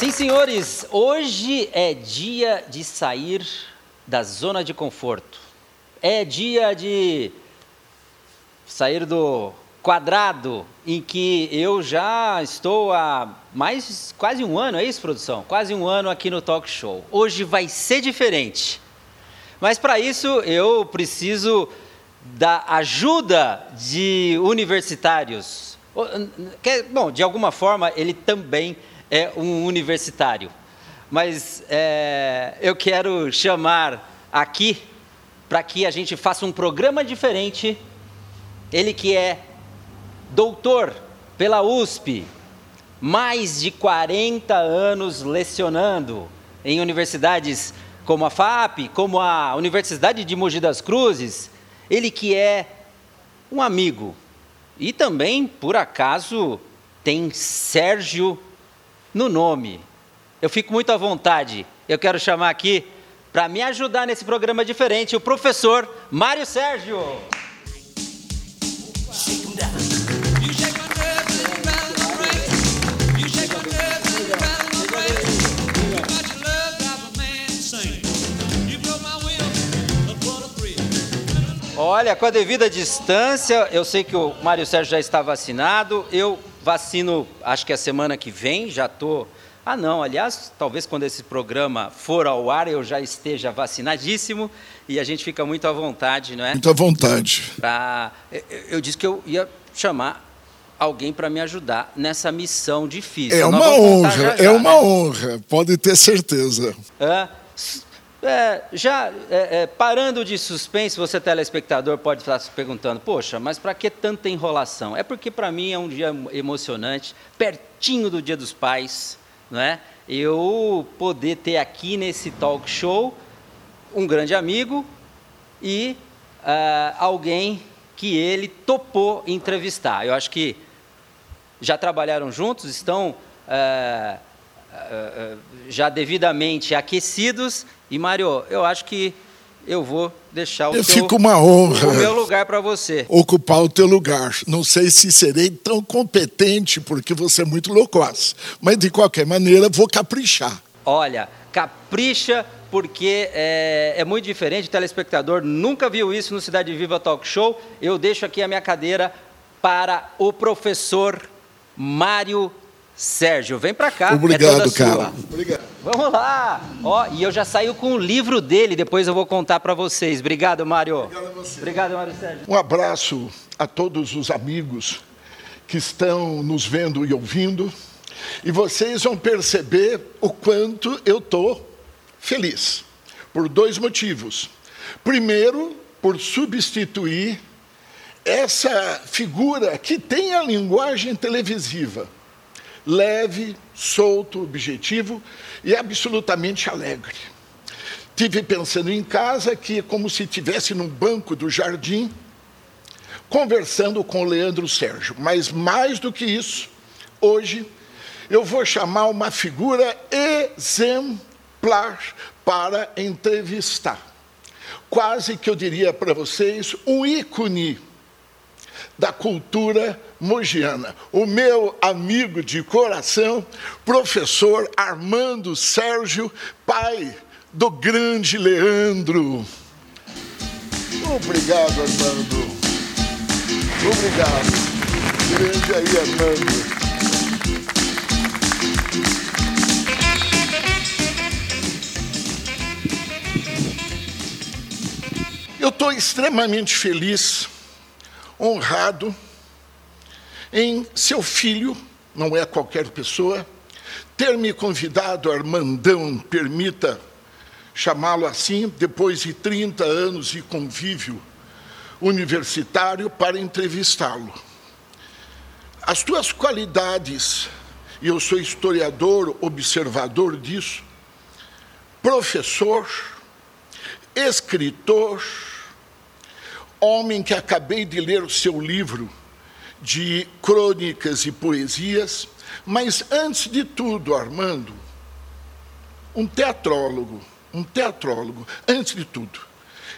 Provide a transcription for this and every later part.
Sim, senhores, hoje é dia de sair da zona de conforto. É dia de sair do quadrado em que eu já estou há mais quase um ano, é isso, produção? Quase um ano aqui no Talk Show. Hoje vai ser diferente. Mas para isso eu preciso da ajuda de universitários. Bom, de alguma forma ele também é um universitário. Mas é, eu quero chamar aqui para que a gente faça um programa diferente. Ele que é doutor pela USP, mais de 40 anos lecionando em universidades como a FAP, como a Universidade de Mogi das Cruzes, ele que é um amigo e também, por acaso, tem Sérgio no nome. Eu fico muito à vontade. Eu quero chamar aqui, para me ajudar nesse programa diferente, o professor Mário Sérgio. Olha, com a devida distância, eu sei que o Mário Sérgio já está vacinado. Eu vacino, acho que a semana que vem, já estou. Ah, não, aliás, talvez quando esse programa for ao ar eu já esteja vacinadíssimo e a gente fica muito à vontade, não é? Muito à vontade. Pra... Eu disse que eu ia chamar alguém para me ajudar nessa missão difícil. É uma honra, já, já, é uma né? honra, pode ter certeza. É, é, já é, é, parando de suspense, você telespectador pode estar se perguntando: poxa, mas para que tanta enrolação? É porque para mim é um dia emocionante, pertinho do Dia dos Pais, não é? Eu poder ter aqui nesse talk show um grande amigo e uh, alguém que ele topou entrevistar. Eu acho que já trabalharam juntos, estão uh, uh, já devidamente aquecidos e, Mário, eu acho que eu vou deixar o, eu teu, fico uma honra o meu lugar para você. Ocupar o teu lugar. Não sei se serei tão competente, porque você é muito loquaz. Mas, de qualquer maneira, vou caprichar. Olha, capricha, porque é, é muito diferente. O telespectador nunca viu isso no Cidade Viva Talk Show. Eu deixo aqui a minha cadeira para o professor Mário Sérgio, vem para cá. É Obrigado, é cara. Obrigado. Vamos lá. Ó, e eu já saio com o livro dele, depois eu vou contar para vocês. Obrigado, Mário. Obrigado a você. Obrigado, Mário Sérgio. Um abraço a todos os amigos que estão nos vendo e ouvindo. E vocês vão perceber o quanto eu estou feliz. Por dois motivos. Primeiro, por substituir essa figura que tem a linguagem televisiva leve, solto, objetivo e absolutamente alegre. Tive pensando em casa que como se estivesse num banco do jardim, conversando com o Leandro Sérgio. Mas mais do que isso, hoje eu vou chamar uma figura exemplar para entrevistar. Quase que eu diria para vocês um ícone da cultura mogiana. O meu amigo de coração, professor Armando Sérgio, pai do grande Leandro. Obrigado, Armando. Obrigado. Grande aí, Armando. Eu estou extremamente feliz honrado em seu filho, não é qualquer pessoa, ter me convidado, Armandão, permita chamá-lo assim, depois de 30 anos de convívio universitário, para entrevistá-lo. As tuas qualidades, e eu sou historiador, observador disso, professor, escritor, homem que acabei de ler o seu livro de crônicas e poesias, mas antes de tudo, Armando, um teatrólogo, um teatrólogo, antes de tudo.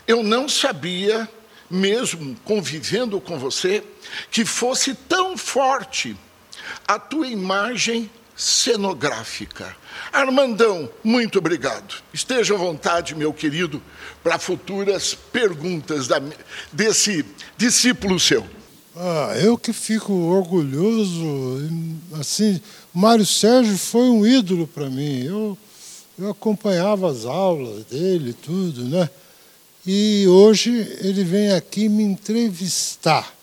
Eu não sabia, mesmo convivendo com você, que fosse tão forte a tua imagem cenográfica. Armandão, muito obrigado. Esteja à vontade, meu querido, para futuras perguntas da, desse discípulo seu. Ah, eu que fico orgulhoso. Assim, Mário Sérgio foi um ídolo para mim. Eu, eu acompanhava as aulas dele, tudo, né? E hoje ele vem aqui me entrevistar.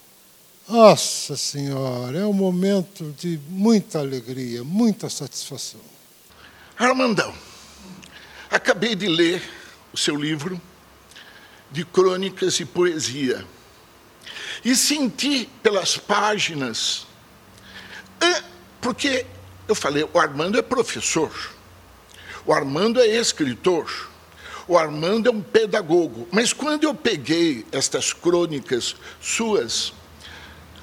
Nossa Senhora, é um momento de muita alegria, muita satisfação. Armandão, acabei de ler o seu livro de crônicas e poesia e senti pelas páginas, porque eu falei, o Armando é professor, o Armando é escritor, o Armando é um pedagogo. Mas quando eu peguei estas crônicas suas,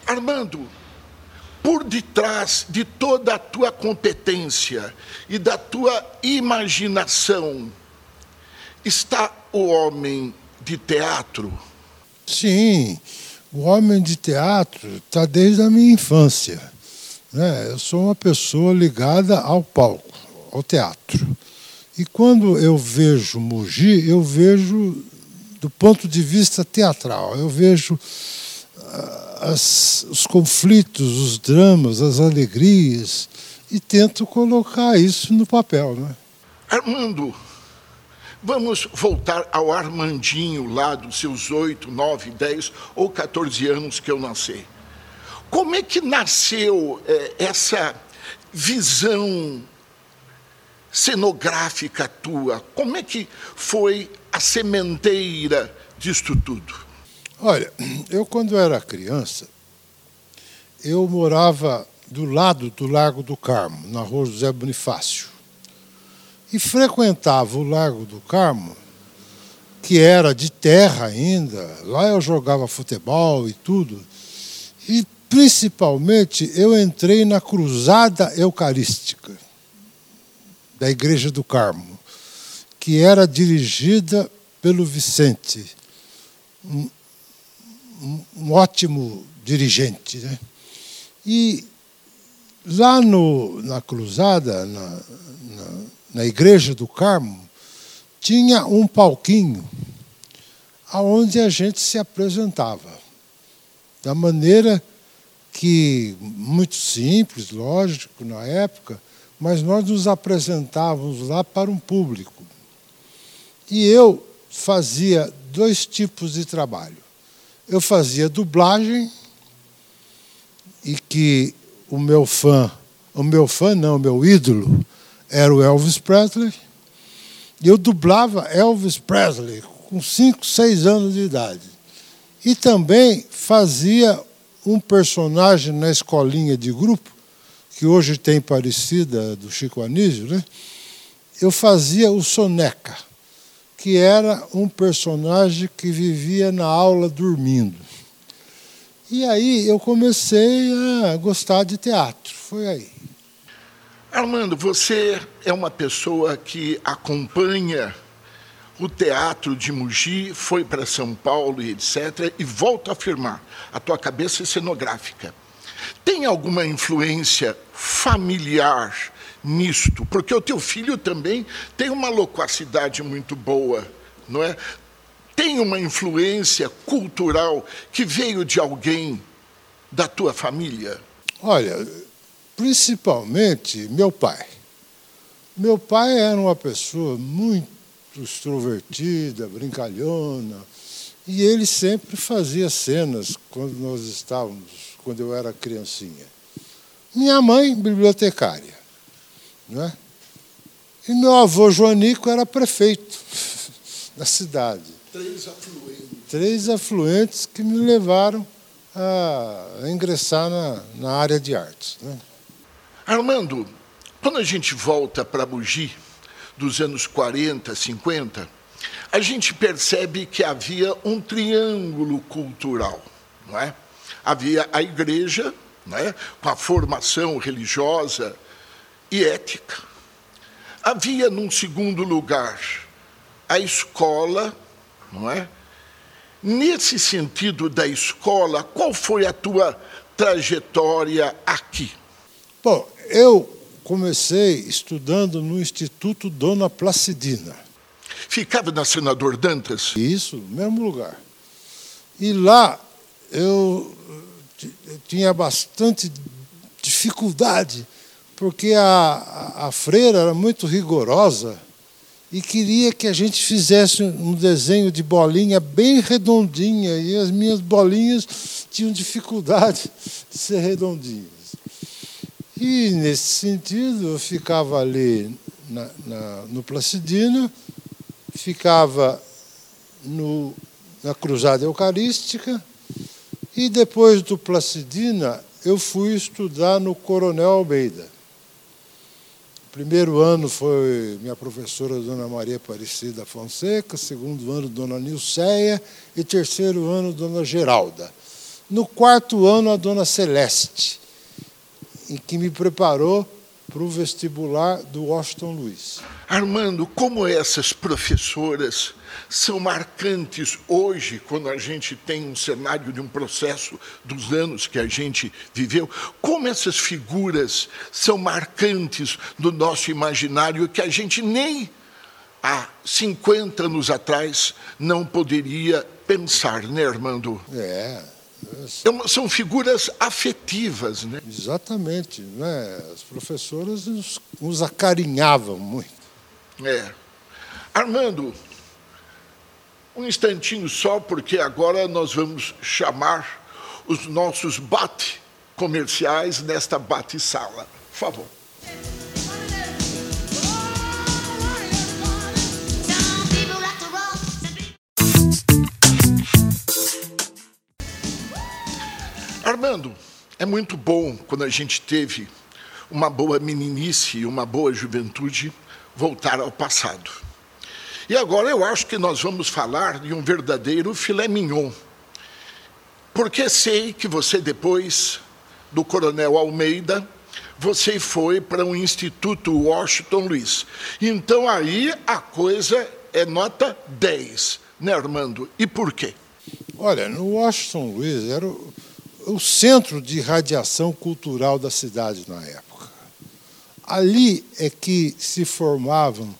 Armando, por detrás de toda a tua competência e da tua imaginação está o homem de teatro? Sim, o homem de teatro está desde a minha infância. Né? Eu sou uma pessoa ligada ao palco, ao teatro. E quando eu vejo Mogi, eu vejo do ponto de vista teatral. Eu vejo as, os conflitos, os dramas, as alegrias e tento colocar isso no papel. Né? Armando, vamos voltar ao Armandinho lá dos seus oito, nove, dez ou 14 anos que eu nasci. Como é que nasceu é, essa visão cenográfica tua? Como é que foi a sementeira disto tudo? Olha, eu quando era criança, eu morava do lado do Largo do Carmo, na rua José Bonifácio. E frequentava o Largo do Carmo, que era de terra ainda. Lá eu jogava futebol e tudo. E principalmente eu entrei na cruzada eucarística da Igreja do Carmo, que era dirigida pelo Vicente, um ótimo dirigente. Né? E lá no, na cruzada, na, na, na igreja do Carmo, tinha um palquinho aonde a gente se apresentava. Da maneira que, muito simples, lógico, na época, mas nós nos apresentávamos lá para um público. E eu fazia dois tipos de trabalho eu fazia dublagem e que o meu fã, o meu fã não, o meu ídolo era o Elvis Presley. E eu dublava Elvis Presley com 5, 6 anos de idade. E também fazia um personagem na escolinha de grupo, que hoje tem parecida do Chico Anísio, né? eu fazia o Soneca que era um personagem que vivia na aula dormindo. E aí eu comecei a gostar de teatro. Foi aí. Armando, você é uma pessoa que acompanha o teatro de Mogi, foi para São Paulo e etc. E volto a afirmar, a tua cabeça é cenográfica. Tem alguma influência familiar nisto, porque o teu filho também tem uma loquacidade muito boa, não é? Tem uma influência cultural que veio de alguém da tua família? Olha, principalmente meu pai. Meu pai era uma pessoa muito extrovertida, brincalhona, e ele sempre fazia cenas quando nós estávamos, quando eu era criancinha. Minha mãe, bibliotecária. Né? E meu avô Joanico era prefeito da cidade. Três afluentes. Três afluentes que me levaram a ingressar na, na área de artes. Né? Armando, quando a gente volta para Bugi, dos anos 40, 50, a gente percebe que havia um triângulo cultural. Não é? Havia a igreja, não é? com a formação religiosa, e ética. Havia, num segundo lugar, a escola, não é? Nesse sentido da escola, qual foi a tua trajetória aqui? Bom, eu comecei estudando no Instituto Dona Placidina. Ficava na Senador Dantas? Isso, no mesmo lugar. E lá eu tinha bastante dificuldade, porque a, a, freira era muito rigorosa e queria que a gente fizesse um desenho de bolinha bem redondinha, e as minhas bolinhas tinham dificuldade de ser redondinhas. E, nesse sentido, eu ficava ali na, na, no Placidina, ficava no, na Cruzada Eucarística, e depois do Placidina, eu fui estudar no Coronel Almeida. Primeiro ano foi minha professora, Dona Maria Aparecida Fonseca, segundo ano, Dona Nilceia, e terceiro ano, Dona Geralda. No quarto ano, a Dona Celeste, em que me preparou para o vestibular do Washington Luiz. Armando, como essas professoras são marcantes hoje, quando a gente tem um cenário de um processo dos anos que a gente viveu, como essas figuras são marcantes do nosso imaginário que a gente nem há 50 anos atrás não poderia pensar, né, Armando? É. é são figuras afetivas, né? Exatamente, né? As professoras nos, nos acarinhavam muito. É. Armando, um instantinho só, porque agora nós vamos chamar os nossos bate comerciais nesta bate-sala. Por favor. Armando, é muito bom quando a gente teve uma boa meninice e uma boa juventude voltar ao passado. E agora eu acho que nós vamos falar de um verdadeiro filé mignon. Porque sei que você, depois do Coronel Almeida, você foi para o Instituto Washington Luiz. Então aí a coisa é nota 10, né, Armando? E por quê? Olha, no Washington Luiz era o, o centro de radiação cultural da cidade na época. Ali é que se formavam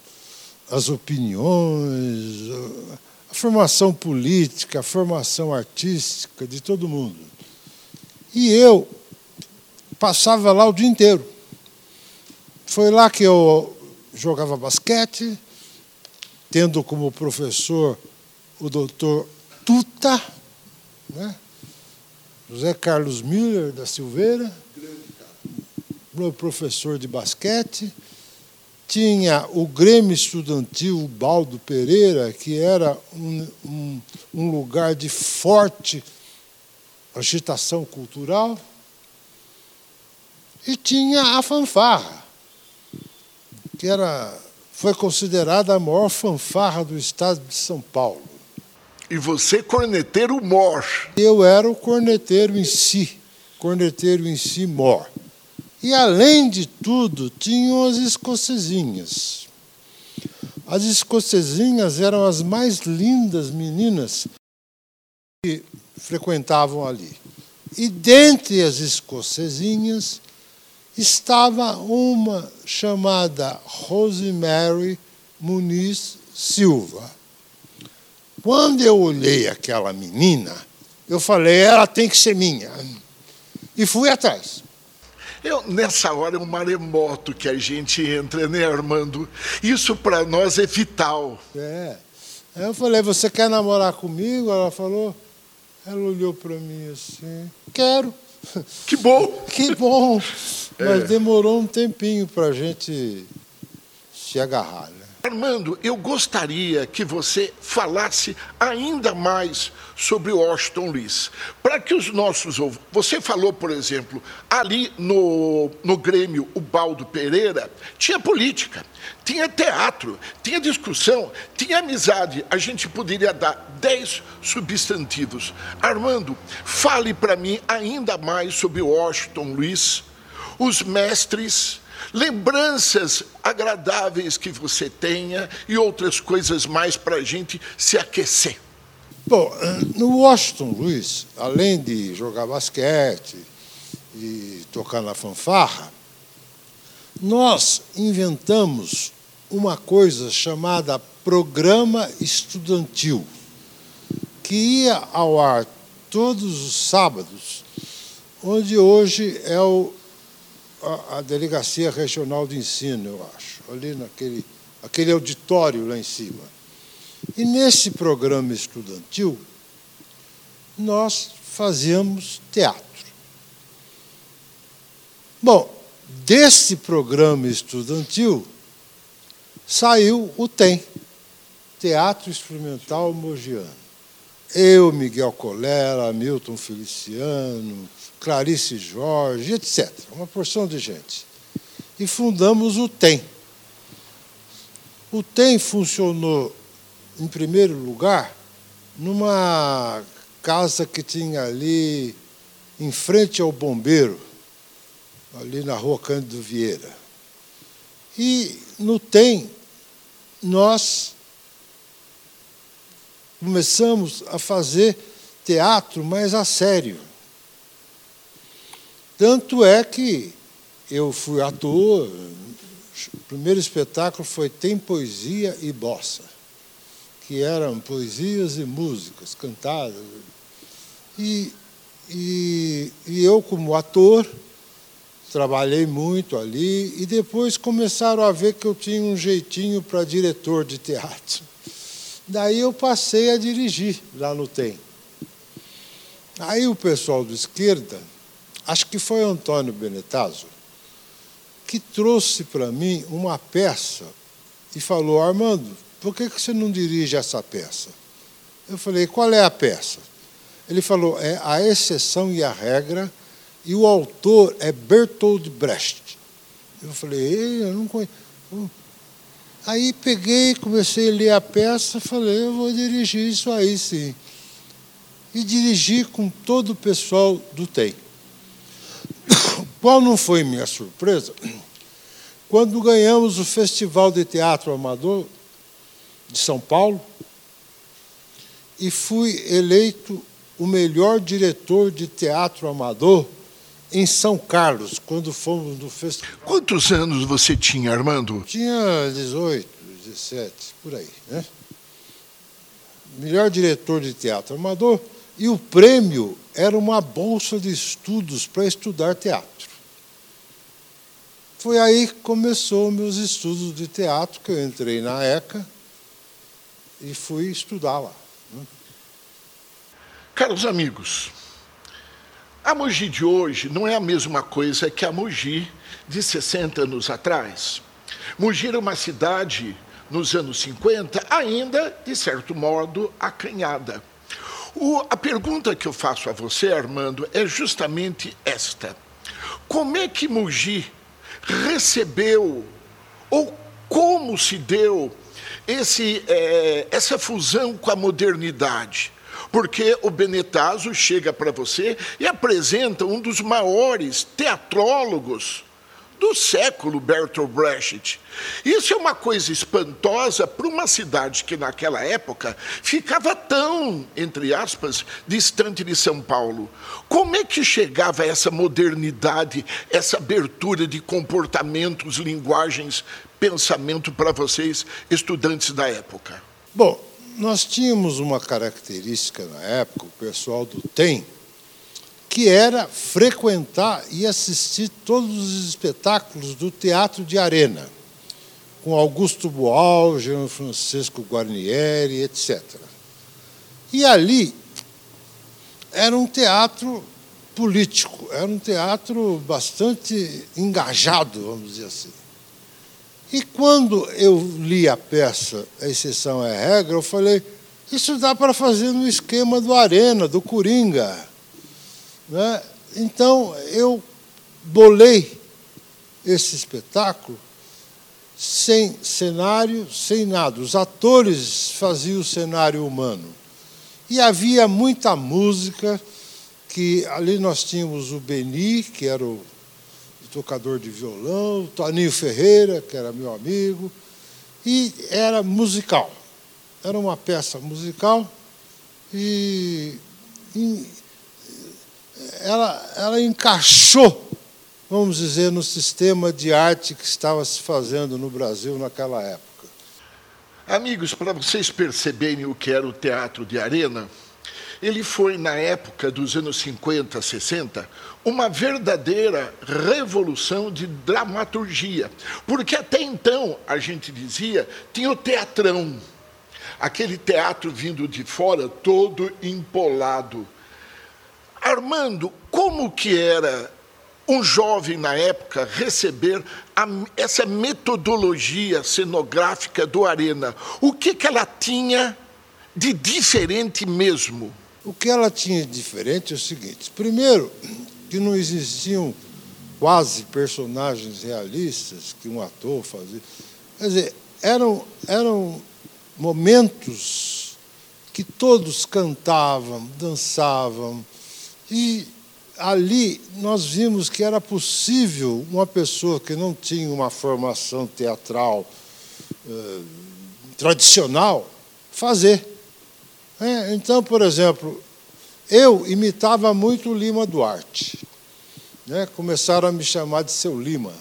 as opiniões, a formação política, a formação artística de todo mundo. E eu passava lá o dia inteiro. Foi lá que eu jogava basquete, tendo como professor o doutor Tuta, né? José Carlos Miller da Silveira, meu professor de basquete tinha o Grêmio Estudantil Baldo Pereira, que era um, um, um lugar de forte agitação cultural, e tinha a fanfarra, que era, foi considerada a maior fanfarra do estado de São Paulo. E você, corneteiro mor. Eu era o corneteiro em si, corneteiro em si mor. E, além de tudo, tinham as escocesinhas. As escocesinhas eram as mais lindas meninas que frequentavam ali. E dentre as escocesinhas estava uma chamada Rosemary Muniz Silva. Quando eu olhei aquela menina, eu falei, ela tem que ser minha. E fui atrás. Eu, nessa hora é um maremoto que a gente entra, né, Armando? Isso para nós é vital. É. Aí eu falei, você quer namorar comigo? Ela falou, ela olhou para mim assim, quero. Que bom! que bom! Mas é. demorou um tempinho para a gente se agarrar. Né? Armando, eu gostaria que você falasse ainda mais sobre o Washington Luiz. Para que os nossos Você falou, por exemplo, ali no, no Grêmio, o Baldo Pereira, tinha política, tinha teatro, tinha discussão, tinha amizade. A gente poderia dar dez substantivos. Armando, fale para mim ainda mais sobre o Washington Luiz, os mestres lembranças agradáveis que você tenha e outras coisas mais para a gente se aquecer. Bom, no Washington Luiz, além de jogar basquete e tocar na fanfarra, nós inventamos uma coisa chamada programa estudantil, que ia ao ar todos os sábados, onde hoje é o, a, a Delegacia Regional de Ensino, eu acho, ali naquele aquele auditório lá em cima. E nesse programa estudantil, nós fazíamos teatro. Bom, desse programa estudantil saiu o TEM, Teatro Experimental Mogiano. Eu, Miguel Colera, Milton Feliciano, Clarice Jorge, etc. Uma porção de gente. E fundamos o TEM. O TEM funcionou, em primeiro lugar, numa casa que tinha ali, em frente ao bombeiro, ali na rua Cândido Vieira. E no TEM, nós começamos a fazer teatro mais a sério. Tanto é que eu fui ator, o primeiro espetáculo foi Tem Poesia e Bossa, que eram poesias e músicas cantadas. E, e, e eu, como ator, trabalhei muito ali e depois começaram a ver que eu tinha um jeitinho para diretor de teatro. Daí eu passei a dirigir lá no TEM. Aí o pessoal do esquerda, acho que foi Antônio Benetazzo, que trouxe para mim uma peça e falou: Armando, por que você não dirige essa peça? Eu falei: qual é a peça? Ele falou: é a exceção e a regra e o autor é Bertold Brecht. Eu falei, eu não conheço. Aí peguei, comecei a ler a peça, falei, eu vou dirigir isso aí sim. E dirigi com todo o pessoal do TEI. Qual não foi minha surpresa? Quando ganhamos o Festival de Teatro Amador de São Paulo e fui eleito o melhor diretor de teatro amador em São Carlos, quando fomos no festival. Quantos anos você tinha, Armando? Tinha 18, 17, por aí. Né? Melhor diretor de teatro amador. E o prêmio era uma bolsa de estudos para estudar teatro. Foi aí que começou meus estudos de teatro, que eu entrei na ECA e fui estudar lá. Né? Caros amigos, a Mogi de hoje não é a mesma coisa que a Mogi de 60 anos atrás. Mogi era uma cidade, nos anos 50, ainda, de certo modo, acanhada. O, a pergunta que eu faço a você, Armando, é justamente esta. Como é que Mogi recebeu, ou como se deu, esse, é, essa fusão com a modernidade? Porque o Benetazo chega para você e apresenta um dos maiores teatrólogos do século, Bertolt Brecht. Isso é uma coisa espantosa para uma cidade que, naquela época, ficava tão, entre aspas, distante de São Paulo. Como é que chegava essa modernidade, essa abertura de comportamentos, linguagens, pensamento para vocês, estudantes da época? Bom, nós tínhamos uma característica na época, o pessoal do TEM, que era frequentar e assistir todos os espetáculos do Teatro de Arena, com Augusto Boal, Jean Francisco Guarnieri, etc. E ali era um teatro político, era um teatro bastante engajado, vamos dizer assim. E quando eu li a peça A Exceção é Regra, eu falei, isso dá para fazer no esquema do Arena, do Coringa. Né? Então, eu bolei esse espetáculo sem cenário, sem nada. Os atores faziam o cenário humano. E havia muita música, que ali nós tínhamos o Beni, que era o tocador de violão, Toninho Ferreira, que era meu amigo, e era musical. Era uma peça musical e, e ela, ela encaixou vamos dizer, no sistema de arte que estava se fazendo no Brasil naquela época. Amigos, para vocês perceberem o que era o teatro de arena, ele foi, na época dos anos 50, 60, uma verdadeira revolução de dramaturgia. Porque até então, a gente dizia, tinha o teatrão, aquele teatro vindo de fora, todo empolado. Armando, como que era um jovem na época receber a, essa metodologia cenográfica do Arena? O que, que ela tinha de diferente mesmo? O que ela tinha de diferente é o seguinte: primeiro, que não existiam quase personagens realistas que um ator fazia. Quer dizer, eram, eram momentos que todos cantavam, dançavam, e ali nós vimos que era possível uma pessoa que não tinha uma formação teatral eh, tradicional fazer. É, então, por exemplo, eu imitava muito o Lima Duarte. Né? Começaram a me chamar de seu Lima,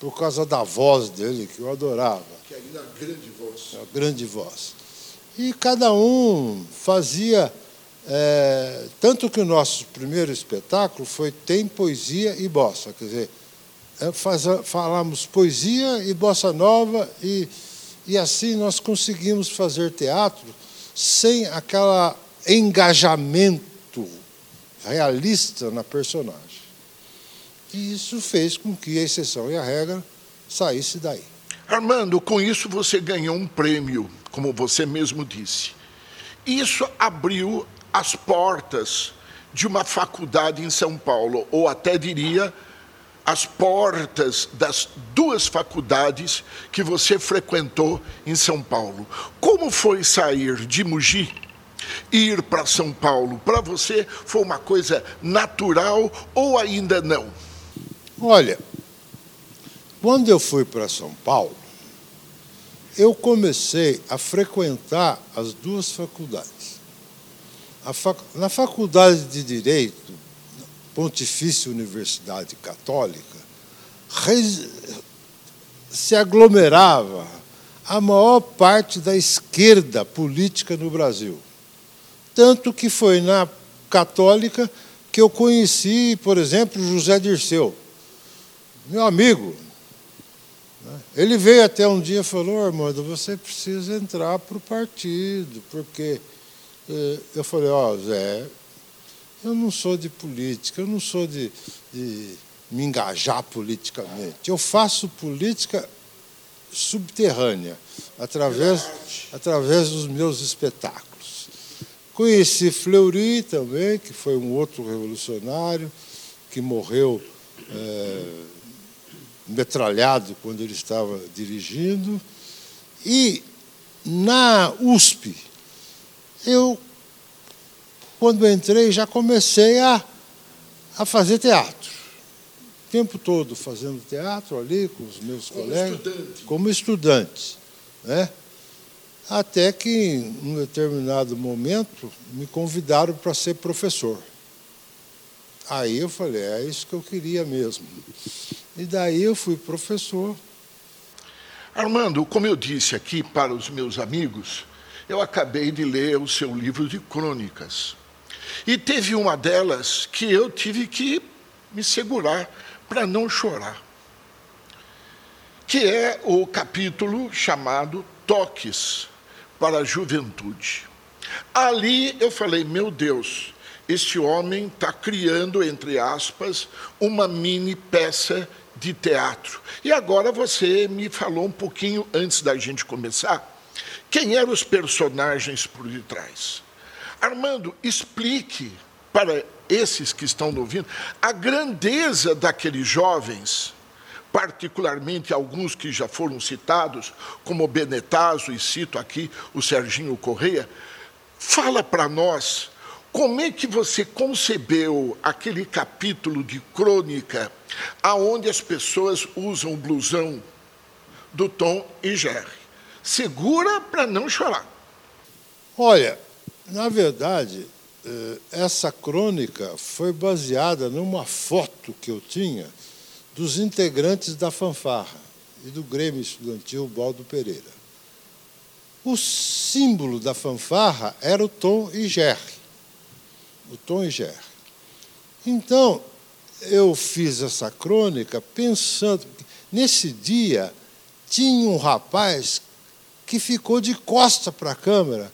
por causa da voz dele, que eu adorava. Que é a grande voz. A grande voz. E cada um fazia. É, tanto que o nosso primeiro espetáculo foi Tem Poesia e Bossa. Quer dizer, é, faz, falamos poesia e bossa nova, e, e assim nós conseguimos fazer teatro sem aquele engajamento realista na personagem. E isso fez com que a exceção e a regra saísse daí. Armando, com isso você ganhou um prêmio, como você mesmo disse. Isso abriu as portas de uma faculdade em São Paulo, ou até diria as portas das duas faculdades que você frequentou em São Paulo. Como foi sair de Mogi ir para São Paulo? Para você foi uma coisa natural ou ainda não? Olha, quando eu fui para São Paulo, eu comecei a frequentar as duas faculdades. Fac... Na faculdade de Direito, Pontifícia Universidade Católica, se aglomerava a maior parte da esquerda política no Brasil. Tanto que foi na Católica que eu conheci, por exemplo, José Dirceu, meu amigo. Ele veio até um dia e falou: Armando, você precisa entrar para o partido, porque. Eh, eu falei: Ó, oh, Zé, eu não sou de política, eu não sou de, de me engajar politicamente. Eu faço política subterrânea, através, através dos meus espetáculos. Conheci Fleury também, que foi um outro revolucionário, que morreu é, metralhado quando ele estava dirigindo. E na USP, eu quando entrei, já comecei a, a fazer teatro. O tempo todo fazendo teatro ali com os meus como colegas. Estudante. Como estudante. Né? Até que, em um determinado momento, me convidaram para ser professor. Aí eu falei, é isso que eu queria mesmo. E daí eu fui professor. Armando, como eu disse aqui para os meus amigos, eu acabei de ler o seu livro de crônicas. E teve uma delas que eu tive que me segurar para não chorar, que é o capítulo chamado Toques para a Juventude. Ali eu falei, meu Deus, este homem está criando, entre aspas, uma mini peça de teatro. E agora você me falou um pouquinho antes da gente começar, quem eram os personagens por detrás. Armando, explique para esses que estão ouvindo a grandeza daqueles jovens, particularmente alguns que já foram citados, como Benetazo, e cito aqui o Serginho Correia. Fala para nós como é que você concebeu aquele capítulo de crônica aonde as pessoas usam blusão do Tom e Jerry? Segura para não chorar. Olha, na verdade, eh, essa crônica foi baseada numa foto que eu tinha dos integrantes da fanfarra e do Grêmio Estudantil Baldo Pereira. O símbolo da fanfarra era o tom e gerre. O tom e gerre. Então, eu fiz essa crônica pensando. Nesse dia, tinha um rapaz que ficou de costa para a câmera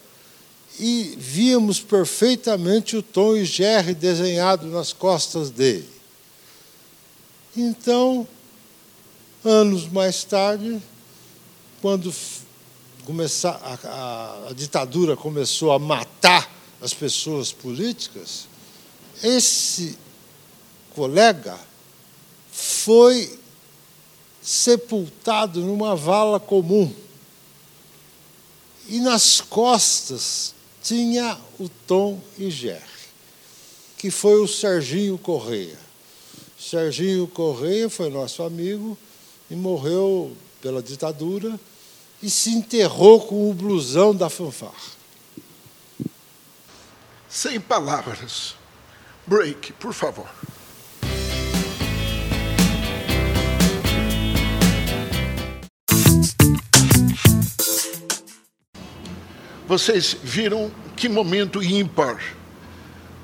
e víamos perfeitamente o tom e gerre desenhado nas costas dele. Então, anos mais tarde, quando começar, a, a, a ditadura começou a matar as pessoas políticas, esse colega foi sepultado numa vala comum. E nas costas tinha o Tom e Jerry, que foi o Serginho Correia. Serginho Correia foi nosso amigo e morreu pela ditadura e se enterrou com o blusão da fanfarra. Sem palavras. Break, por favor. Vocês viram que momento ímpar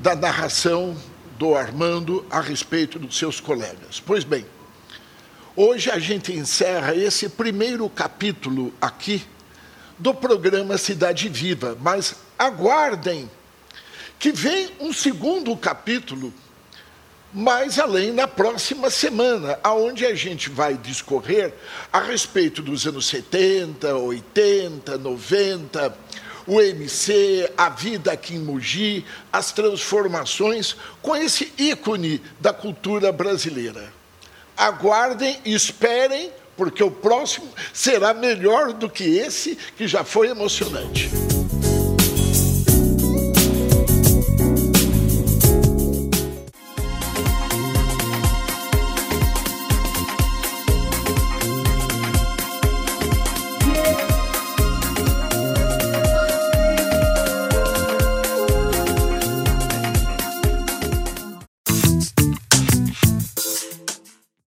da narração do Armando a respeito dos seus colegas. Pois bem, hoje a gente encerra esse primeiro capítulo aqui do programa Cidade Viva, mas aguardem que vem um segundo capítulo mais além na próxima semana, aonde a gente vai discorrer a respeito dos anos 70, 80, 90, o MC, a vida aqui em Mogi, as transformações com esse ícone da cultura brasileira. Aguardem e esperem, porque o próximo será melhor do que esse, que já foi emocionante.